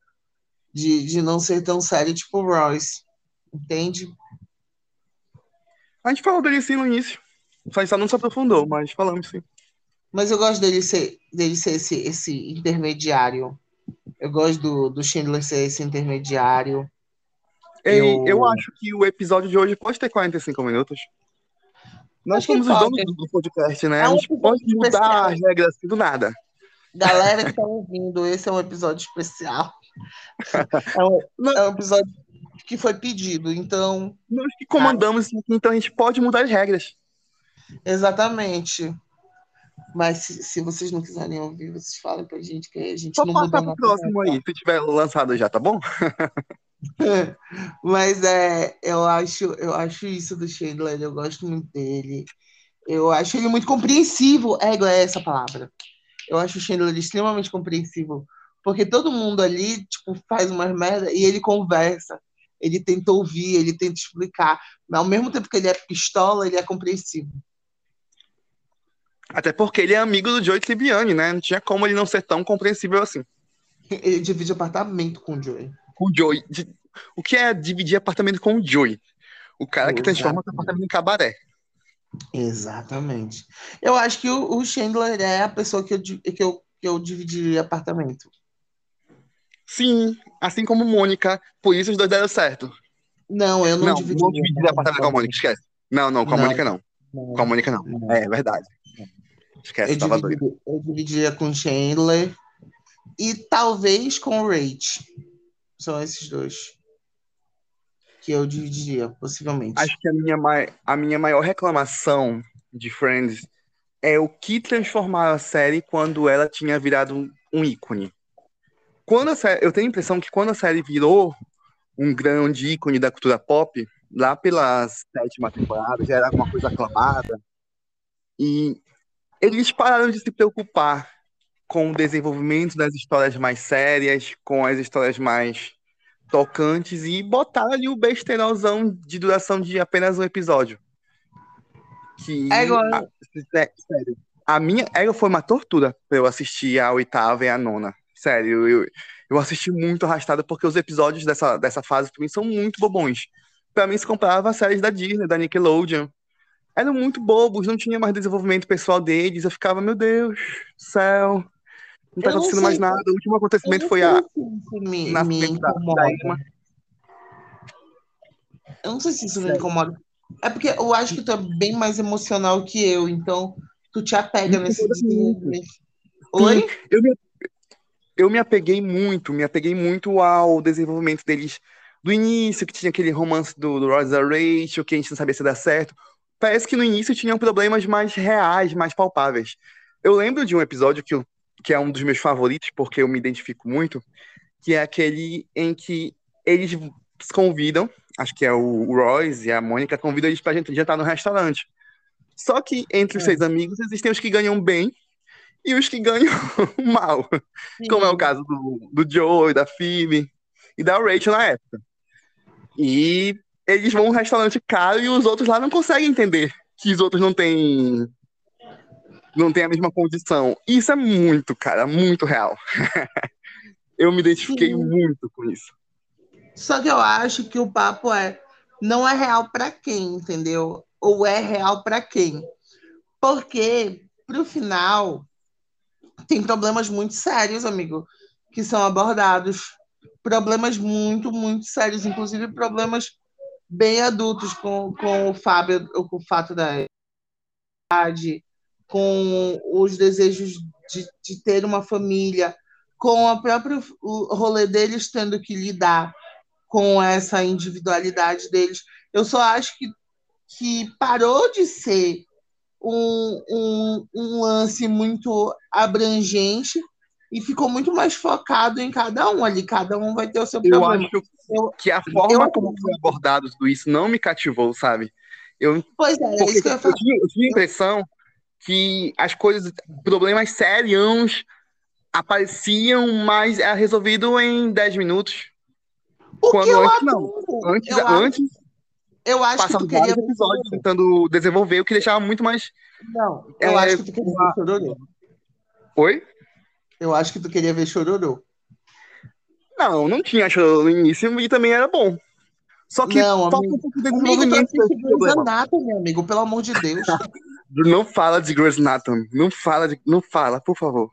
Speaker 2: De, de não ser tão sério, tipo o Royce. Entende?
Speaker 1: A gente falou dele sim no início. Só não se aprofundou, mas falamos sim.
Speaker 2: Mas eu gosto dele ser, dele ser esse, esse intermediário. Eu gosto do, do Schindler ser esse intermediário.
Speaker 1: Ei, eu... eu acho que o episódio de hoje pode ter 45 minutos. Nós acho somos os donos do podcast, né? É um a gente pode mudar especial. as regras assim do nada.
Speaker 2: Galera que está ouvindo, esse é um episódio especial. *laughs* É um, é um episódio que foi pedido, então.
Speaker 1: Nós que comandamos, ah, então a gente pode mudar as regras.
Speaker 2: Exatamente. Mas se, se, vocês não quiserem ouvir, vocês falam pra gente que a gente
Speaker 1: Só
Speaker 2: não
Speaker 1: muda nada. próximo aí, se tiver lançado já, tá bom? *laughs*
Speaker 2: Mas é, eu acho, eu acho isso do Chandler, eu gosto muito dele. Eu acho ele muito compreensivo. É, é essa palavra. Eu acho o Chandler extremamente compreensivo. Porque todo mundo ali, tipo, faz umas merda e ele conversa. Ele tenta ouvir, ele tenta explicar. Mas ao mesmo tempo que ele é pistola, ele é compreensivo.
Speaker 1: Até porque ele é amigo do Joey Tribbiani, né? Não tinha como ele não ser tão compreensível assim.
Speaker 2: Ele divide apartamento com o Joey.
Speaker 1: Com o Joey. O que é dividir apartamento com o Joey? O cara que transforma o apartamento em cabaré.
Speaker 2: Exatamente. Eu acho que o, Chandler é a pessoa que eu, que eu, que eu dividiria apartamento.
Speaker 1: Sim, assim como Mônica, por isso os dois deram certo.
Speaker 2: Não, eu não, não
Speaker 1: dividiria. Não dividiria apartamento com a Mônica, esquece. Não, não, com a não. Mônica não. não. Com a Mônica não. não. É, é verdade. Esquece, eu tava dividiria, doido.
Speaker 2: Eu dividiria com Chandler e talvez com Rach. São esses dois que eu dividiria, possivelmente.
Speaker 1: Acho que a minha, a minha maior reclamação de Friends é o que transformar a série quando ela tinha virado um, ícone. Quando a série, eu tenho a impressão que quando a série virou um grande ícone da cultura pop, lá pelas sétima temporada, já era alguma coisa aclamada. E eles pararam de se preocupar com o desenvolvimento das histórias mais sérias, com as histórias mais tocantes e botaram ali o besteirãozão de duração de apenas um episódio. Que,
Speaker 2: é igual...
Speaker 1: a, é, sério, a minha ela foi uma tortura pra eu assistir a oitava e a nona. Sério, eu, eu assisti muito arrastado porque os episódios dessa, dessa fase também são muito bobões. Pra mim, se comparava às séries da Disney, da Nickelodeon. Eram muito bobos, não tinha mais desenvolvimento pessoal deles. Eu ficava, meu Deus, céu, não tá acontecendo mais nada. O último acontecimento foi a.
Speaker 2: Me, me da, da Irma. Eu não sei se isso me incomoda. É porque eu acho que tu é bem mais emocional que eu, então tu te apega nesse
Speaker 1: Oi? Eu me, eu me apeguei muito, me apeguei muito ao desenvolvimento deles do início, que tinha aquele romance do, do Rosa Rachel, que a gente não sabia se dar certo. Parece que no início tinham problemas mais reais, mais palpáveis. Eu lembro de um episódio que eu que é um dos meus favoritos, porque eu me identifico muito, que é aquele em que eles convidam, acho que é o Royce e a Mônica, convidam eles pra gente jantar no restaurante. Só que entre os é. seis amigos existem os que ganham bem e os que ganham *laughs* mal. Sim. Como é o caso do, do Joe, da Phoebe e da Rachel na época. E eles vão a um restaurante caro e os outros lá não conseguem entender que os outros não têm não tem a mesma condição. Isso é muito, cara, muito real. *laughs* eu me identifiquei Sim. muito com isso.
Speaker 2: Só que eu acho que o papo é não é real para quem, entendeu? Ou é real para quem? Porque pro final tem problemas muito sérios, amigo, que são abordados. Problemas muito, muito sérios, inclusive problemas bem adultos com, com o Fábio, com o fato da idade, com os desejos de, de ter uma família, com o próprio rolê deles tendo que lidar com essa individualidade deles. Eu só acho que, que parou de ser um, um, um lance muito abrangente e ficou muito mais focado em cada um ali. Cada um vai ter o seu
Speaker 1: Eu
Speaker 2: problema.
Speaker 1: acho
Speaker 2: Eu-
Speaker 1: que a forma
Speaker 2: eu-
Speaker 1: como foi abordado tudo isso não me cativou, sabe? Eu,
Speaker 2: Pois é, é isso que eu
Speaker 1: eu tinha, eu tinha a impressão que as coisas, problemas sérios apareciam, mas era resolvido em 10 minutos.
Speaker 2: O
Speaker 1: quando
Speaker 2: que eu
Speaker 1: antes não. Antes,
Speaker 2: eu, acho,
Speaker 1: antes
Speaker 2: eu acho que tu queria
Speaker 1: episódios tentando desenvolver, o que deixava muito mais.
Speaker 2: Não, eu
Speaker 1: É,
Speaker 2: acho que tu queria ver chororô.
Speaker 1: Oi?
Speaker 2: Eu acho que tu queria ver chororô.
Speaker 1: Não, não tinha chororô no início e também era bom. Só que
Speaker 2: Não,
Speaker 1: falta
Speaker 2: amigo.
Speaker 1: um pouco de
Speaker 2: tu
Speaker 1: desenvolvimento problema.
Speaker 2: Anatomy, amigo, pelo amor de Deus. *laughs*
Speaker 1: Não fala de Grey's Anatomy. Não fala, de, não fala, por favor.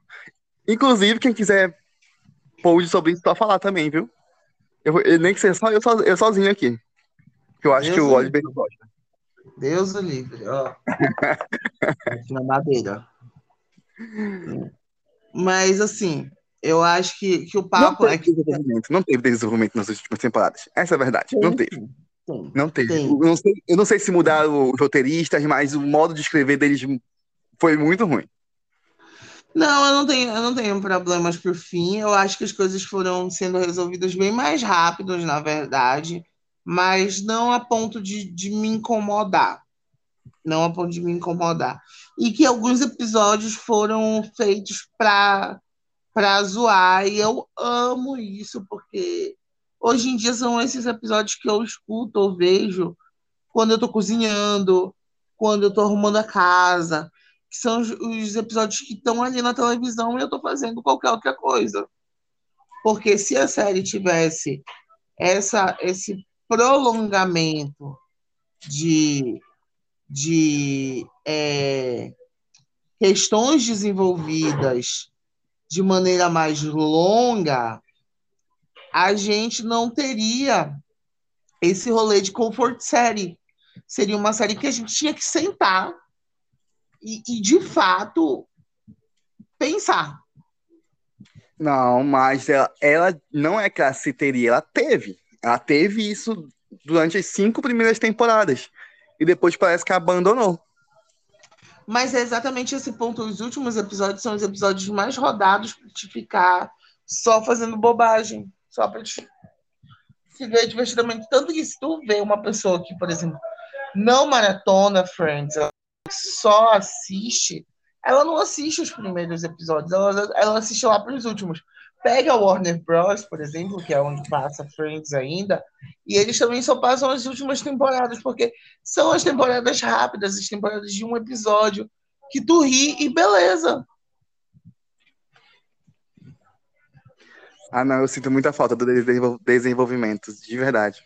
Speaker 1: Inclusive, quem quiser post sobre isso, só falar também, viu? Eu, eu- nem que seja só eu, so- eu sozinho aqui. Que eu acho
Speaker 2: Deus
Speaker 1: que o Oliver não gosta.
Speaker 2: Deus o livre, ó. *laughs* Na madeira. Mas, assim, eu acho que, que o
Speaker 1: Não
Speaker 2: papo é que.
Speaker 1: desenvolvimento. Não teve desenvolvimento nas últimas temporadas. Essa é a verdade. Não teve.
Speaker 2: Tem.
Speaker 1: Não teve.
Speaker 2: Tem.
Speaker 1: Eu não sei, eu não sei se mudaram os roteiristas, mas o modo de escrever deles foi muito ruim.
Speaker 2: Não, eu não tenho, eu não tenho problemas por fim. Eu acho que as coisas foram sendo resolvidas bem mais rápidos, na verdade, mas não a ponto de, de me incomodar. Não a ponto de me incomodar. E que alguns episódios foram feitos para para zoar, e eu amo isso, porque hoje em dia são esses episódios que eu escuto ou vejo quando eu tô cozinhando, quando eu tô arrumando a casa, que são os, os episódios que estão ali na televisão e eu tô fazendo qualquer outra coisa. Porque se a série tivesse essa, esse prolongamento de, de é, questões desenvolvidas de maneira mais longa, a gente não teria esse rolê de comfort série. Seria uma série que a gente tinha que sentar e, e, de fato pensar.
Speaker 1: Não, mas ela, ela não é que ela se teria, ela teve. Ela teve isso durante as cinco primeiras temporadas. E depois parece que abandonou.
Speaker 2: Mas é exatamente esse ponto. Os últimos episódios são os episódios mais rodados para te ficar só fazendo bobagem. Só para te se ver divertidamente. Tanto que se tu vê uma pessoa que, por exemplo, não maratona Friends, só assiste, ela não assiste os primeiros episódios, ela, ela assiste lá para os últimos. Pega a Warner Bros., por exemplo, que é onde passa Friends ainda, e eles também só passam as últimas temporadas, porque são as temporadas rápidas, as temporadas de um episódio, que tu ri e beleza.
Speaker 1: Ah, não, eu sinto muita falta do desenvolvimento, de verdade.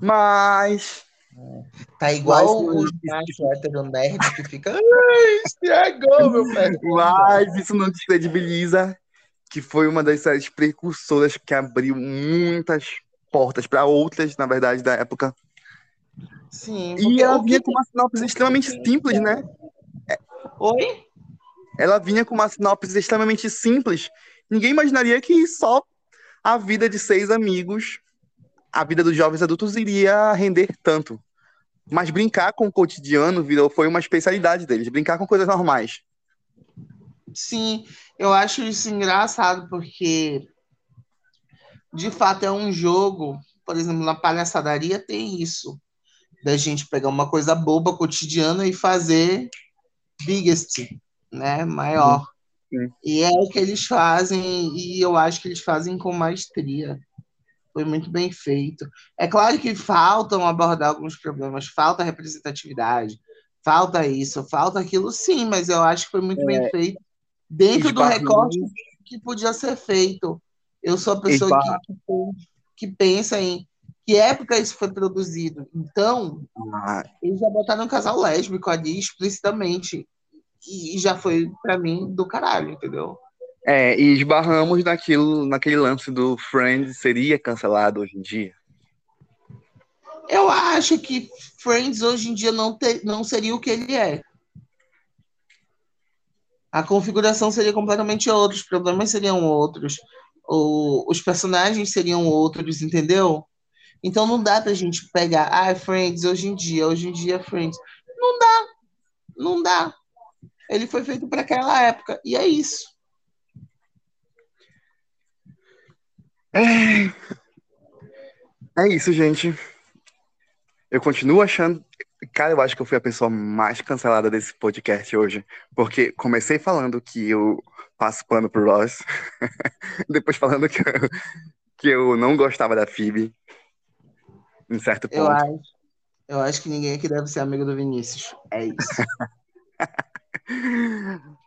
Speaker 1: Mas.
Speaker 2: Tá igual
Speaker 1: Mas-
Speaker 2: os hétero nerd que fica. Estragou meu *laughs* pé.
Speaker 1: Mas isso não descredibiliza que foi uma das séries precursoras que abriu muitas portas para outras, na verdade, da época.
Speaker 2: Sim,
Speaker 1: E ela vinha
Speaker 2: que...
Speaker 1: com uma sinopse extremamente simples, né?
Speaker 2: Oi?
Speaker 1: Ela vinha com uma sinopse extremamente simples. Ninguém imaginaria que só a vida de seis amigos, a vida dos jovens adultos iria render tanto. Mas brincar com o cotidiano virou, foi uma especialidade deles, brincar com coisas normais.
Speaker 2: Sim, eu acho isso engraçado porque de fato é um jogo, por exemplo, na palhaçadaria tem isso, da gente pegar uma coisa boba cotidiana e fazer biggest, né, maior.
Speaker 1: Sim.
Speaker 2: E é o que eles fazem e eu acho que eles fazem com maestria. Foi muito bem feito. É claro que faltam abordar alguns problemas, falta representatividade, falta isso, falta aquilo, sim, mas eu acho que foi muito bem feito dentro do recorte que podia ser feito. Eu sou a pessoa que, que, que pensa em que época isso foi produzido. Então,
Speaker 1: Ah,
Speaker 2: eles já botaram um casal lésbico ali explicitamente. E já foi, pra mim, do caralho, entendeu?
Speaker 1: É, e esbarramos naquilo, naquele lance do Friends seria cancelado hoje em dia.
Speaker 2: Eu acho que Friends hoje em dia não, ter, não seria o que ele é. A configuração seria completamente outra, os problemas seriam outros, o, os personagens seriam outros, entendeu? Então não dá pra gente pegar, ah, Friends hoje em dia, hoje em dia Friends. Não dá, não dá. Ele foi feito para aquela época, e é isso.
Speaker 1: É... é isso, gente. Eu continuo achando. Cara, eu acho que eu fui a pessoa mais cancelada desse podcast hoje. Porque comecei falando que eu passo pano pro Ross. *laughs* Depois falando que eu, que eu não gostava da Phoebe. Em certo ponto.
Speaker 2: Eu acho, eu acho que ninguém aqui deve ser amigo do Vinícius. É isso. *laughs*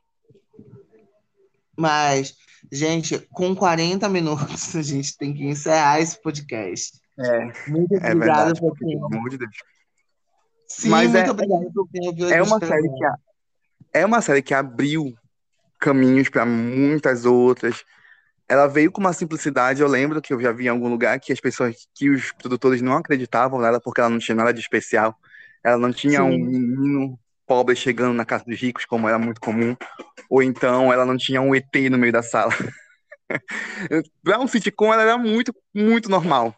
Speaker 2: Mas, gente, com 40 minutos, a gente tem que encerrar esse podcast.
Speaker 1: É,
Speaker 2: Muito
Speaker 1: é
Speaker 2: obrigada
Speaker 1: verdade.
Speaker 2: por
Speaker 1: Pelo amor de Deus.
Speaker 2: Sim,
Speaker 1: Mas
Speaker 2: muito
Speaker 1: é-
Speaker 2: obrigada por quem ouviu a
Speaker 1: É uma série que a- é uma série que abriu caminhos para muitas outras. Ela veio com uma simplicidade. Eu lembro que eu já vi em algum lugar que as pessoas, que os produtores não acreditavam nela porque ela não tinha nada de especial. Ela não tinha um
Speaker 2: Sim.
Speaker 1: menino pobre chegando na casa dos ricos, como era muito comum. Ou então ela não tinha um ET no meio da sala. *laughs* Para um sitcom, ela era muito, muito normal.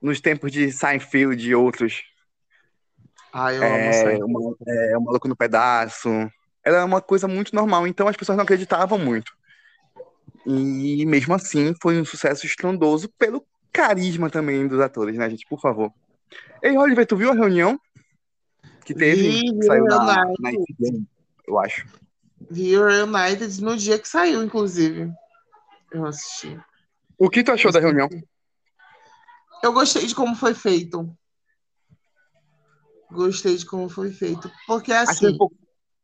Speaker 1: Nos tempos de Seinfeld e outros.
Speaker 2: Ai, eu amo
Speaker 1: É,
Speaker 2: série.
Speaker 1: o Maluco- é, o Maluco no Pedaço. Era uma coisa muito normal, então as pessoas não acreditavam muito. E mesmo assim foi um sucesso estrondoso pelo carisma também dos atores, né, gente? Por favor. Ei, Oliver, tu viu a reunião que teve?
Speaker 2: Vi,
Speaker 1: que saiu na, na eu acho.
Speaker 2: Vi o Reunited no dia que saiu, inclusive. Eu assisti.
Speaker 1: O que tu achou da reunião?
Speaker 2: Eu gostei de como foi feito. Gostei de como foi feito. Porque assim,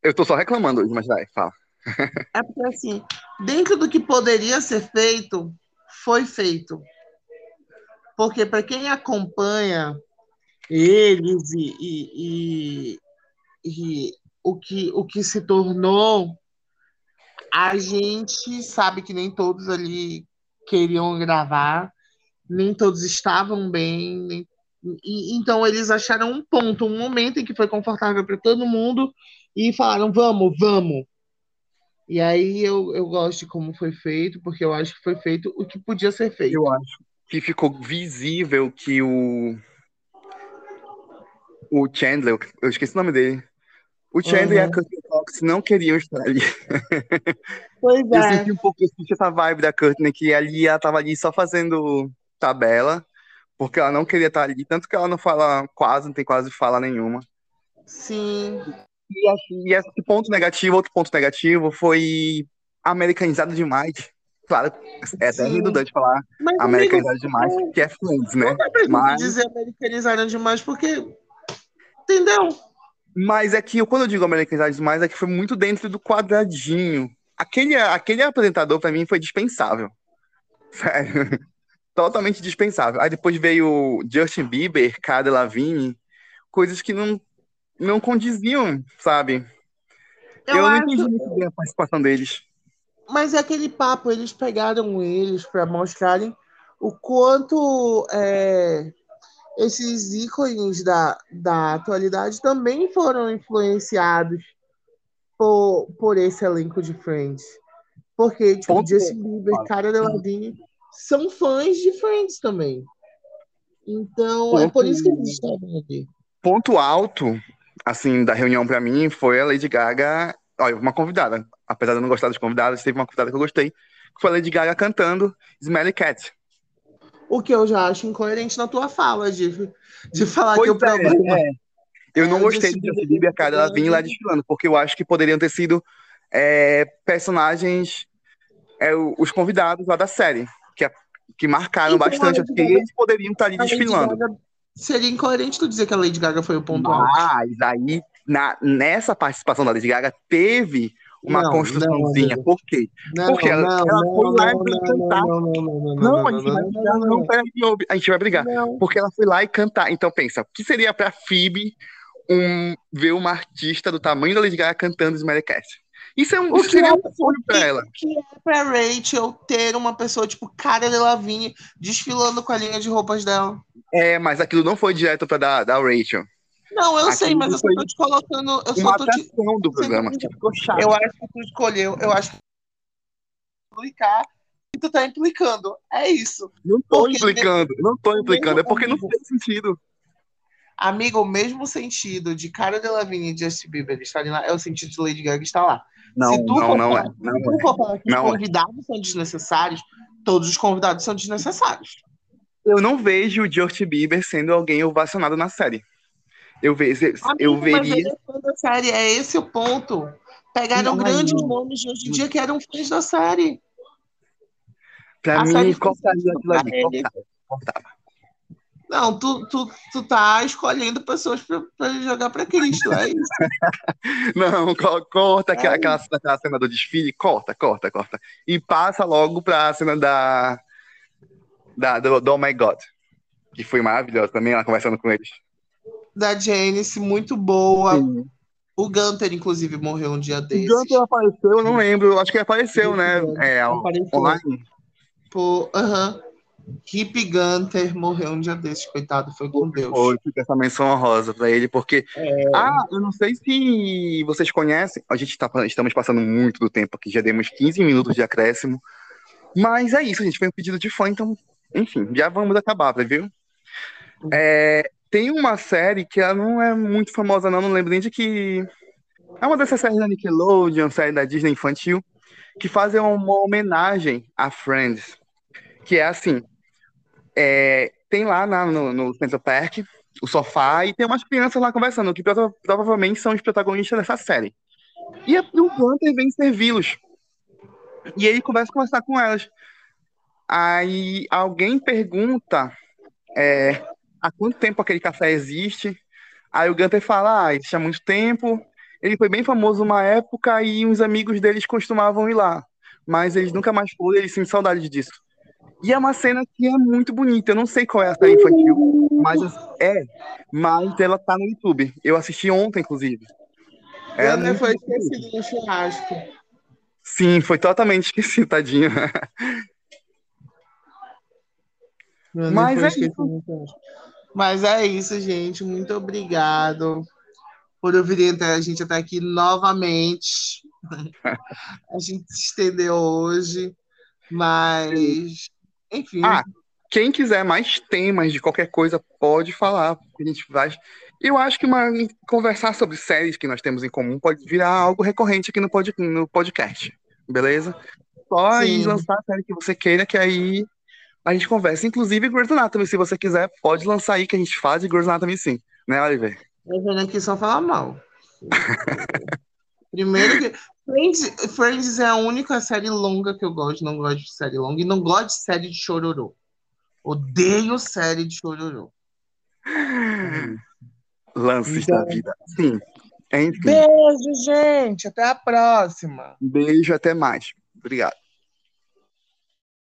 Speaker 1: Eu tô só reclamando hoje, mas vai, fala. *laughs*
Speaker 2: é porque assim, dentro do que poderia ser feito, foi feito. Porque para quem acompanha eles e, e, e- e o, que, o que se tornou, a gente sabe que nem todos ali queriam gravar, nem todos estavam bem, nem- e- então eles acharam um ponto, um momento em que foi confortável para todo mundo e falaram: vamos, vamos. E aí eu, eu gosto de como foi feito, porque eu acho que foi feito o que podia ser feito.
Speaker 1: Eu acho que ficou visível que o. O Chandler, eu esqueci o nome dele. O Chandler e a
Speaker 2: Uhum.
Speaker 1: Courtney Cox não queriam estar ali.
Speaker 2: Pois *laughs*
Speaker 1: Eu
Speaker 2: é.
Speaker 1: senti um pouco eu senti essa vibe da Courtney, que ali ela tava ali só fazendo tabela, porque ela não queria estar ali, tanto que ela não fala quase, não tem quase fala nenhuma.
Speaker 2: Sim.
Speaker 1: E, acho- e esse ponto negativo, outro ponto negativo, foi americanizado demais. Claro, é até redundante falar
Speaker 2: Mas, amigo,
Speaker 1: americanizado demais, que é Friends, né?
Speaker 2: não
Speaker 1: Mas-
Speaker 2: dizer americanizaram demais, porque. Entendeu?
Speaker 1: Mas é que quando eu digo americanizado demais, é que foi muito dentro do quadradinho. Aquele, aquele apresentador, pra mim, foi dispensável. *laughs* Sério. Totalmente dispensável. Aí depois veio Justin Bieber, Cara Delevingne, coisas que não, não condiziam, sabe?
Speaker 2: Eu,
Speaker 1: Eu, não
Speaker 2: acho.
Speaker 1: entendi muito bem a participação deles.
Speaker 2: Mas é aquele papo, eles pegaram eles para mostrarem o quanto é, esses ícones da, da atualidade também foram influenciados por, por esse elenco de Friends. Porque, tipo,
Speaker 1: Ponto.
Speaker 2: Justin Bieber, Cara Delevingne são fãs de Friends também. Então, é
Speaker 1: Ponto.
Speaker 2: por isso que eles estavam ali.
Speaker 1: Ponto alto, assim, da reunião pra mim foi a Lady Gaga. Olha, uma convidada. Apesar de eu não gostar dos convidados, teve uma convidada que eu gostei, que foi a Lady Gaga cantando Smelly Cat.
Speaker 2: O que eu já acho incoerente na tua fala, de, de falar que
Speaker 1: Pois
Speaker 2: o problema.
Speaker 1: é, é. Eu
Speaker 2: É,
Speaker 1: não
Speaker 2: o
Speaker 1: gostei de Justin
Speaker 2: Bieber
Speaker 1: a Cara
Speaker 2: cantando.
Speaker 1: Delevingne lá desfilando, porque eu acho que poderiam ter sido é, personagens, é, os convidados lá da série, que, a- que marcaram
Speaker 2: Então,
Speaker 1: bastante. Acho que eles poderiam estar ali
Speaker 2: A Lady
Speaker 1: desfilando.
Speaker 2: Gaga- Seria incoerente tu dizer que a Lady Gaga foi o ponto alto.
Speaker 1: Mas aí, na, nessa participação da Lady Gaga, teve uma
Speaker 2: Não,
Speaker 1: construçãozinha.
Speaker 2: não,
Speaker 1: Por quê?
Speaker 2: Não,
Speaker 1: Porque ela-
Speaker 2: não,
Speaker 1: ela foi lá e cantar.
Speaker 2: não, não, não, não,
Speaker 1: a gente vai brigar,
Speaker 2: não,
Speaker 1: peraí, a gente vai brigar. Porque ela foi lá e cantar. Então pensa, o que seria pra Phoebe um, ver uma artista do tamanho da Lady Gaga cantando Smelly Cat? Isso, é um,
Speaker 2: O que
Speaker 1: seria
Speaker 2: é-
Speaker 1: um sonho pra ela.
Speaker 2: O que é pra Rachel ter uma pessoa tipo Cara Delevingne desfilando com a linha de roupas dela?
Speaker 1: É, mas aquilo não foi direto pra da, da Rachel.
Speaker 2: Não, eu
Speaker 1: Aquilo
Speaker 2: sei, mas eu só tô te colocando. Eu
Speaker 1: Uma
Speaker 2: só tô te.
Speaker 1: do programa, que ficou chato.
Speaker 2: Eu acho que tu escolheu, eu acho que implicar e tu tá implicando. É isso.
Speaker 1: Não tô
Speaker 2: Porque
Speaker 1: implicando, não tô implicando, é porque não fez sentido.
Speaker 2: Amigo, o mesmo sentido de Cara Delevingne e Justin Bieber estarem lá é o sentido de Lady Gaga estar lá.
Speaker 1: Não,
Speaker 2: se tu
Speaker 1: não, não
Speaker 2: falar,
Speaker 1: é.
Speaker 2: se
Speaker 1: Não
Speaker 2: tu
Speaker 1: é.
Speaker 2: for falar que os
Speaker 1: é.
Speaker 2: convidados são desnecessários, todos os convidados são desnecessários.
Speaker 1: Eu não vejo o Justin Bieber sendo alguém ovacionado na série. Eu, vejo, eu
Speaker 2: Amigo,
Speaker 1: veria.
Speaker 2: é série, é esse o ponto. Pegaram
Speaker 1: Não,
Speaker 2: grandes
Speaker 1: não.
Speaker 2: nomes de hoje em dia que eram fãs da série.
Speaker 1: Pra
Speaker 2: a
Speaker 1: mim,
Speaker 2: série
Speaker 1: cortaria aquilo ali. cortava.
Speaker 2: Não, tu, tu, tu tá escolhendo pessoas pra, pra jogar pra Cristo, é isso. *laughs*
Speaker 1: Não, co- corta aquela,
Speaker 2: É.
Speaker 1: aquela, aquela cena do desfile, corta, corta, corta. E passa logo pra cena da. da do, do Oh My God. Que foi maravilhosa também, ela conversando com eles.
Speaker 2: Da Janice, muito boa. O Gunter, inclusive, morreu um dia
Speaker 1: O
Speaker 2: desses.
Speaker 1: Gunter apareceu, eu não lembro. Acho que apareceu, né? É,
Speaker 2: apareceu.
Speaker 1: online.
Speaker 2: Aham. Hip Gunter morreu um dia desses, coitado, foi com Deus.
Speaker 1: Foi, fica essa menção honrosa pra ele, porque. Ah, eu não sei se vocês conhecem. A gente tá, estamos passando muito do tempo aqui, já demos 15 minutos de acréscimo. Mas é isso, gente. Foi um pedido de fã, então, enfim, já vamos acabar, viu? É, tem uma série que ela não é muito famosa, não, não lembro nem de que. É uma dessas séries da Nickelodeon, série da Disney infantil, que fazem uma homenagem a Friends. Que é assim: é, tem lá na- no, no Central Park o sofá e tem umas crianças lá conversando, que prova- provavelmente são os protagonistas dessa série. E o Gunter vem servi-los. E ele começa a conversar com elas. Aí alguém pergunta é, há quanto tempo aquele café existe. Aí o Gunter fala, ah, existe há muito tempo. Ele foi bem famoso uma época e uns amigos deles costumavam ir lá. Mas eles nunca mais foram, eles sentem saudade disso. E é uma cena que é muito bonita. Eu não sei qual é a série infantil, mas é. Mas ela tá no YouTube. Eu assisti ontem, inclusive. É
Speaker 2: Gunter
Speaker 1: muito
Speaker 2: foi
Speaker 1: bonita.
Speaker 2: esquecido no churrasco.
Speaker 1: Sim, foi totalmente *laughs* esquecido, tadinho.
Speaker 2: Gunter
Speaker 1: Mas é
Speaker 2: churrasco. Mas é isso, gente. Muito obrigado por ouvirem até a gente até aqui novamente. *laughs* A gente se estendeu hoje, mas enfim.
Speaker 1: Ah, quem quiser mais temas de qualquer coisa, pode falar. porque A gente vai. Eu acho que uma, conversar sobre séries que nós temos em comum pode virar algo recorrente aqui no, pod, no podcast. Beleza? Só aí lançar a série que você queira, que aí a gente conversa. Inclusive, Grey's Anatomy, se você quiser, pode lançar aí que a gente faz de Grey's Anatomy sim. Né, Oliver?
Speaker 2: Eu venho aqui só falar mal. *laughs* Primeiro que. Friends, Friends é a única série longa que eu gosto. Não gosto de série longa. E não gosto de série de chororô. Odeio série de chororô.
Speaker 1: Lances
Speaker 2: Então-
Speaker 1: da vida. Sim. Enfim,
Speaker 2: Beijo, gente. Até a próxima.
Speaker 1: beijo, até mais. Obrigado.